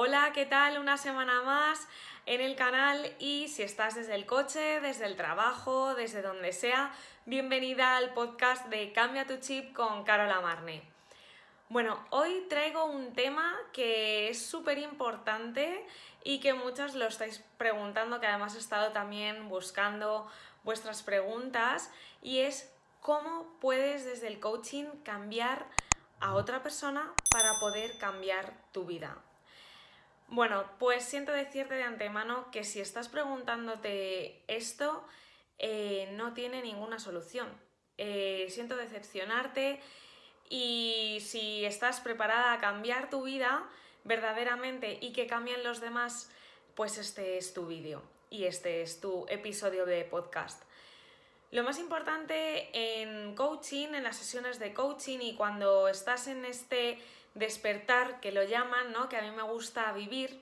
Hola, ¿qué tal? Una semana más en el canal y si estás desde el coche, desde el trabajo, desde donde sea, bienvenida al podcast de Cambia tu chip con Carola Marne. Bueno, hoy traigo un tema que es súper importante y que muchos lo estáis preguntando, que además he estado también buscando vuestras preguntas y es cómo puedes desde el coaching cambiar a otra persona para poder cambiar tu vida. Bueno, pues siento decirte de antemano que si estás preguntándote esto, eh, no tiene ninguna solución. Eh, siento decepcionarte y si estás preparada a cambiar tu vida verdaderamente y que cambien los demás, pues este es tu vídeo y este es tu episodio de podcast. Lo más importante en coaching, en las sesiones de coaching y cuando estás en este despertar que lo llaman, ¿no? Que a mí me gusta vivir,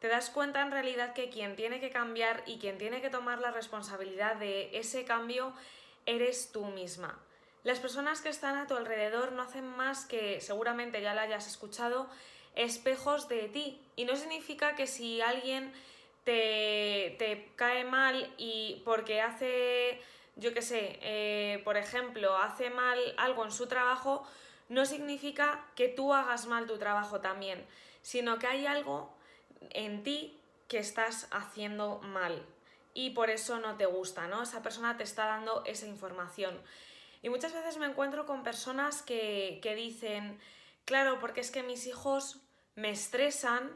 te das cuenta en realidad que quien tiene que cambiar y quien tiene que tomar la responsabilidad de ese cambio eres tú misma. Las personas que están a tu alrededor no hacen más que, seguramente ya lo hayas escuchado, espejos de ti. Y no significa que si alguien te, te cae mal y porque hace yo qué sé, eh, por ejemplo, hace mal algo en su trabajo, no significa que tú hagas mal tu trabajo también, sino que hay algo en ti que estás haciendo mal y por eso no te gusta, ¿no? Esa persona te está dando esa información. Y muchas veces me encuentro con personas que, dicen, claro, porque es que mis hijos me estresan,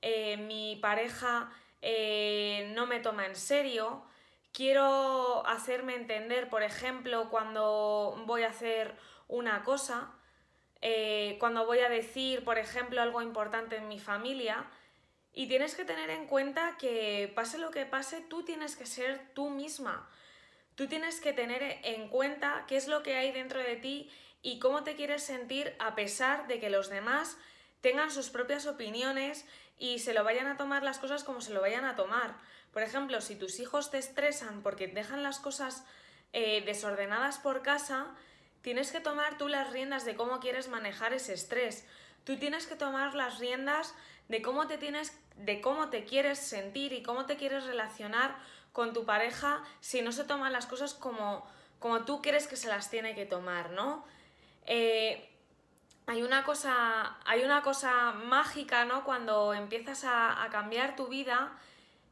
eh, mi pareja eh, no me toma en serio, quiero hacerme entender, por ejemplo, cuando voy a hacer una cosa, eh, cuando voy a decir, por ejemplo, algo importante en mi familia, y tienes que tener en cuenta que pase lo que pase, tú tienes que ser tú misma. Tú tienes que tener en cuenta qué es lo que hay dentro de ti y cómo te quieres sentir a pesar de que los demás tengan sus propias opiniones y se lo vayan a tomar las cosas como se lo vayan a tomar. Por ejemplo, si tus hijos te estresan porque dejan las cosas eh, desordenadas por casa, tienes que tomar tú las riendas de cómo quieres manejar ese estrés. Tú tienes que tomar las riendas de cómo te tienes, de cómo te quieres sentir y cómo te quieres relacionar con tu pareja si no se toman las cosas como, como tú crees que se las tiene que tomar, ¿no? Eh, hay una cosa, hay una cosa mágica, ¿no? Cuando empiezas a, a cambiar tu vida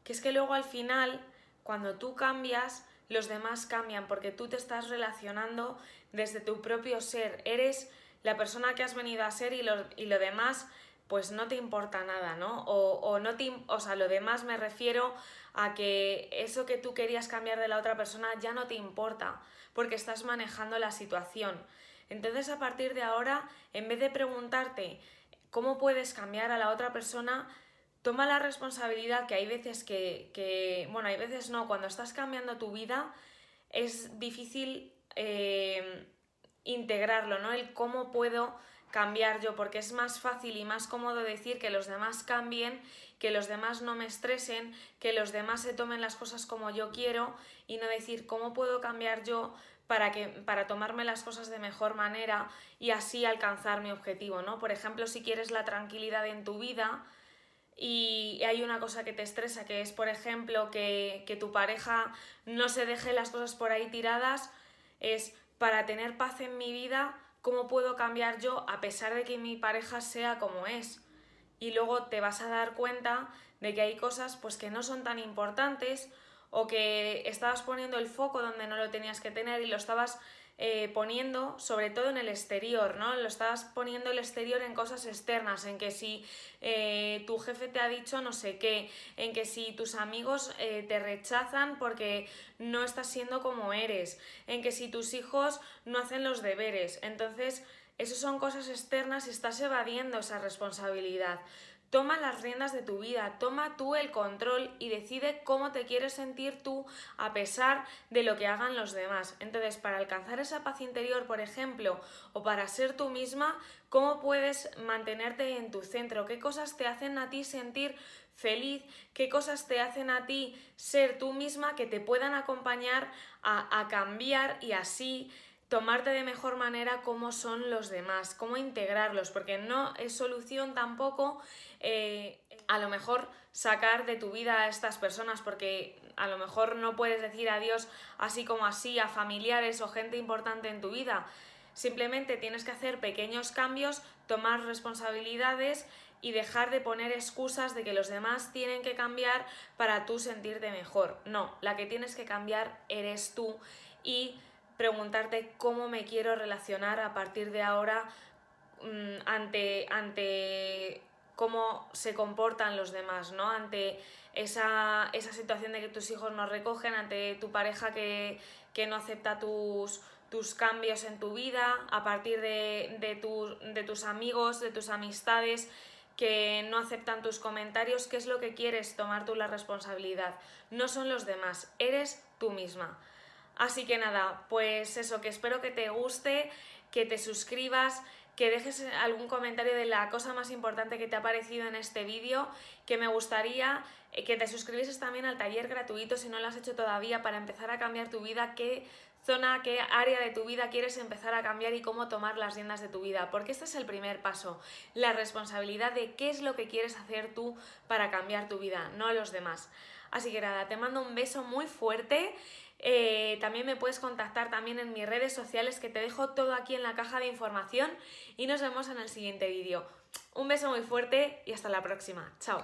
que es que luego al final, cuando tú cambias, los demás cambian porque tú te estás relacionando desde tu propio ser. Eres la persona que has venido a ser y lo, y lo demás pues no te importa nada, ¿no? O, o, no te, o sea, lo demás me refiero a que eso que tú querías cambiar de la otra persona ya no te importa porque estás manejando la situación. Entonces a partir de ahora, en vez de preguntarte cómo puedes cambiar a la otra persona, toma la responsabilidad que hay veces que, bueno, hay veces no, cuando estás cambiando tu vida es difícil eh, integrarlo, ¿no? El cómo puedo cambiar yo, porque es más fácil y más cómodo decir que los demás cambien, que los demás no me estresen, que los demás se tomen las cosas como yo quiero y no decir cómo puedo cambiar yo para, que, para tomarme las cosas de mejor manera y así alcanzar mi objetivo, ¿no? Por ejemplo, si quieres la tranquilidad en tu vida, y hay una cosa que te estresa, que es, por ejemplo, que, que, tu pareja no se deje las cosas por ahí tiradas, es para tener paz en mi vida, ¿cómo puedo cambiar yo a pesar de que mi pareja sea como es? Y luego te vas a dar cuenta de que hay cosas pues que no son tan importantes o que estabas poniendo el foco donde no lo tenías que tener y lo estabas eh, poniendo, sobre todo en el exterior, ¿no? Lo estás poniendo el exterior en cosas externas, en que si eh, tu jefe te ha dicho no sé qué, en que si tus amigos eh, te rechazan porque no estás siendo como eres, en que si tus hijos no hacen los deberes. Entonces, eso son cosas externas y estás evadiendo esa responsabilidad. Toma las riendas de tu vida, toma tú el control y decide cómo te quieres sentir tú a pesar de lo que hagan los demás. Entonces, para alcanzar esa paz interior, por ejemplo, o para ser tú misma, ¿cómo puedes mantenerte en tu centro? ¿Qué cosas te hacen a ti sentir feliz? ¿Qué cosas te hacen a ti ser tú misma que te puedan acompañar a, a cambiar y así tomarte de mejor manera cómo son los demás, cómo integrarlos, porque no es solución tampoco eh, a lo mejor sacar de tu vida a estas personas, porque a lo mejor no puedes decir adiós así como así a familiares o gente importante en tu vida. Simplemente tienes que hacer pequeños cambios, tomar responsabilidades y dejar de poner excusas de que los demás tienen que cambiar para tú sentirte mejor. No, la que tienes que cambiar eres tú y preguntarte cómo me quiero relacionar a partir de ahora mm, ante, ante cómo se comportan los demás, ¿no? Ante esa, situación de que tus hijos no recogen, ante tu pareja que, no acepta tus, tus cambios en tu vida, a partir de, de tus amigos, de tus amistades que no aceptan tus comentarios, ¿qué es lo que quieres tomar tú la responsabilidad? No son los demás, eres tú misma. Así que nada, pues eso, que espero que te guste, que te suscribas, que dejes algún comentario de la cosa más importante que te ha parecido en este vídeo, que me gustaría eh, que te suscribieses también al taller gratuito si no lo has hecho todavía para empezar a cambiar tu vida, qué zona, qué área de tu vida quieres empezar a cambiar y cómo tomar las riendas de tu vida, porque este es el primer paso, la responsabilidad de qué es lo que quieres hacer tú para cambiar tu vida, no los demás. Así que nada, te mando un beso muy fuerte eh, también me puedes contactar también en mis redes sociales que te dejo todo aquí en la caja de información y nos vemos en el siguiente vídeo. Un beso muy fuerte y hasta la próxima. Chao.